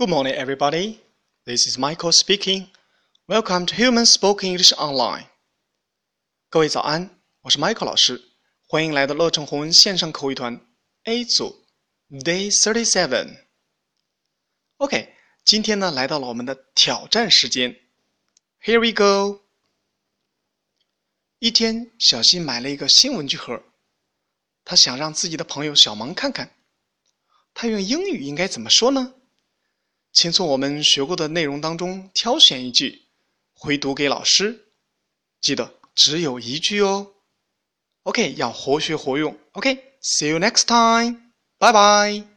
Good morning, everybody. This is Michael speaking. Welcome to Human Spoken English Online. 各位早安，我是 Michael 老师，欢迎来到乐成红文线上口语团 A 组 Day Thirty Seven. OK，今天呢来到了我们的挑战时间。Here we go. 一天，小新买了一个新文具盒，他想让自己的朋友小萌看看，他用英语应该怎么说呢？请从我们学过的内容当中挑选一句，回读给老师。记得只有一句哦。OK，要活学活用。OK，see you next time，拜拜。